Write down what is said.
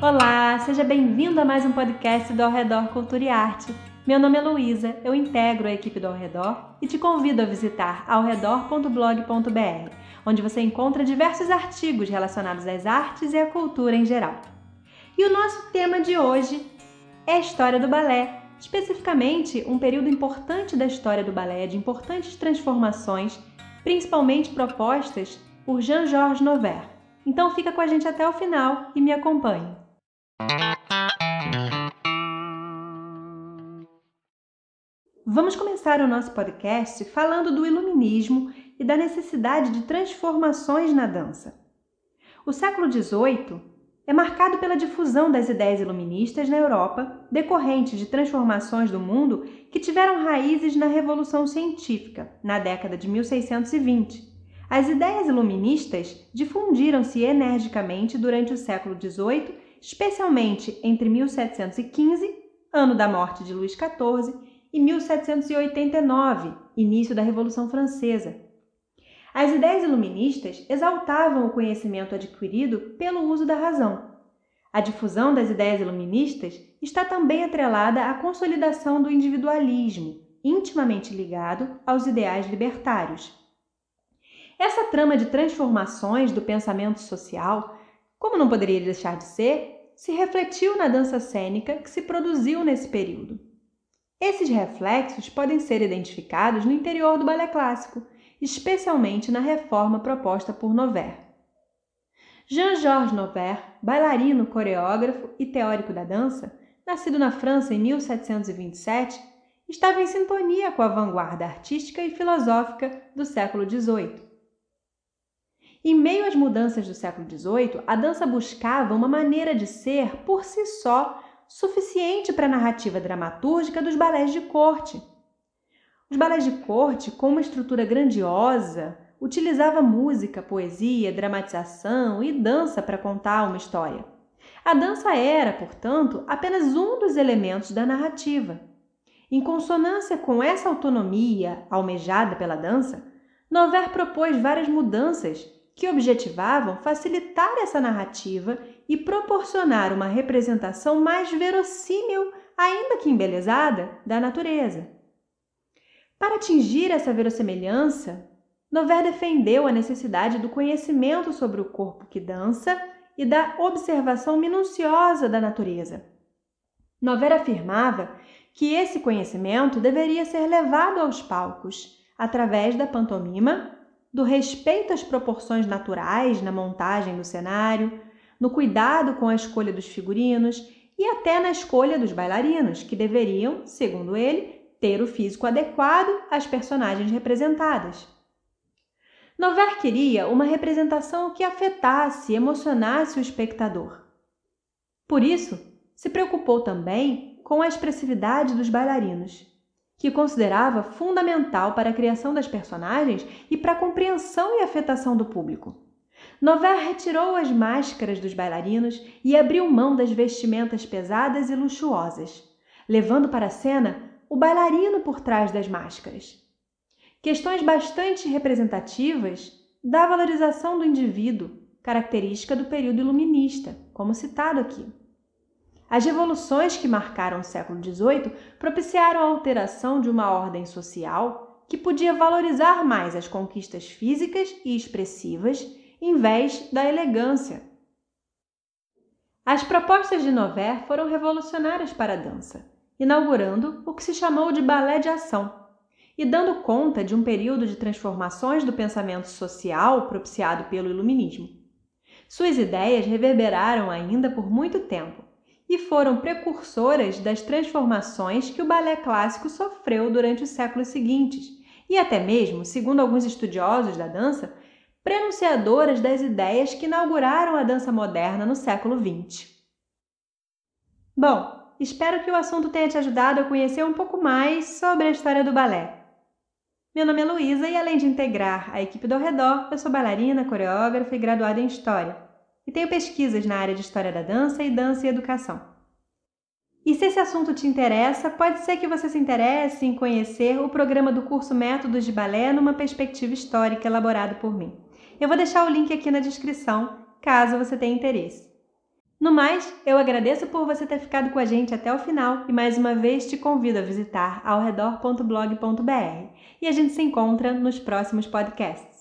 Olá, seja bem-vindo a mais um podcast do Ao Redor Cultura e Arte. Meu nome é Luísa, eu integro a equipe do Ao Redor e te convido a visitar aoredor.blog.br, onde você encontra diversos artigos relacionados às artes e à cultura em geral. E o nosso tema de hoje é a história do balé, especificamente um período importante da história do balé, de importantes transformações, principalmente propostas por Jean-Georges Noverre. Então fica com a gente até o final e me acompanhe. Vamos começar o nosso podcast falando do iluminismo e da necessidade de transformações na dança. O século XVIII é marcado pela difusão das ideias iluministas na Europa, decorrente de transformações do mundo que tiveram raízes na Revolução Científica, na década de 1620 as ideias iluministas difundiram-se energicamente durante o século XVIII, especialmente entre 1715, ano da morte de Luís XIV, e 1789, início da Revolução Francesa. As ideias iluministas exaltavam o conhecimento adquirido pelo uso da razão. A difusão das ideias iluministas está também atrelada à consolidação do individualismo, intimamente ligado aos ideais libertários. Essa trama de transformações do pensamento social, como não poderia deixar de ser, se refletiu na dança cênica que se produziu nesse período. Esses reflexos podem ser identificados no interior do balé clássico, especialmente na reforma proposta por Noverre. Jean-Georges Noverre, bailarino, coreógrafo e teórico da dança, nascido na França em 1727, estava em sintonia com a vanguarda artística e filosófica do século XVIII. Em meio às mudanças do século XVIII, a dança buscava uma maneira de ser, por si só, suficiente para a narrativa dramatúrgica dos balés de corte. Os balés de corte, com uma estrutura grandiosa, utilizava música, poesia, dramatização e dança para contar uma história. A dança era, portanto, apenas um dos elementos da narrativa. Em consonância com essa autonomia almejada pela dança, Nover propôs várias mudanças que objetivavam facilitar essa narrativa e proporcionar uma representação mais verossímil, ainda que embelezada, da natureza. Para atingir essa verossemelhança, Nover defendeu a necessidade do conhecimento sobre o corpo que dança e da observação minuciosa da natureza. Nover afirmava que esse conhecimento deveria ser levado aos palcos através da pantomima do respeito às proporções naturais na montagem do cenário, no cuidado com a escolha dos figurinos e até na escolha dos bailarinos, que deveriam, segundo ele, ter o físico adequado às personagens representadas. Nover queria uma representação que afetasse e emocionasse o espectador. Por isso, se preocupou também com a expressividade dos bailarinos que considerava fundamental para a criação das personagens e para a compreensão e afetação do público. Nover retirou as máscaras dos bailarinos e abriu mão das vestimentas pesadas e luxuosas, levando para a cena o bailarino por trás das máscaras. Questões bastante representativas da valorização do indivíduo, característica do período iluminista, como citado aqui. As revoluções que marcaram o século XVIII propiciaram a alteração de uma ordem social que podia valorizar mais as conquistas físicas e expressivas em vez da elegância. As propostas de Nover foram revolucionárias para a dança, inaugurando o que se chamou de balé de ação e dando conta de um período de transformações do pensamento social propiciado pelo Iluminismo. Suas ideias reverberaram ainda por muito tempo e foram precursoras das transformações que o balé clássico sofreu durante os séculos seguintes, e até mesmo, segundo alguns estudiosos da dança, prenunciadoras das ideias que inauguraram a dança moderna no século XX. Bom, espero que o assunto tenha te ajudado a conhecer um pouco mais sobre a história do balé. Meu nome é Luísa e além de integrar a equipe do Redor, eu sou bailarina, coreógrafa e graduada em História e tenho pesquisas na área de História da Dança e Dança e Educação. E se esse assunto te interessa, pode ser que você se interesse em conhecer o programa do curso Métodos de Balé numa perspectiva histórica elaborado por mim. Eu vou deixar o link aqui na descrição, caso você tenha interesse. No mais, eu agradeço por você ter ficado com a gente até o final e mais uma vez te convido a visitar aoredor.blog.br e a gente se encontra nos próximos podcasts.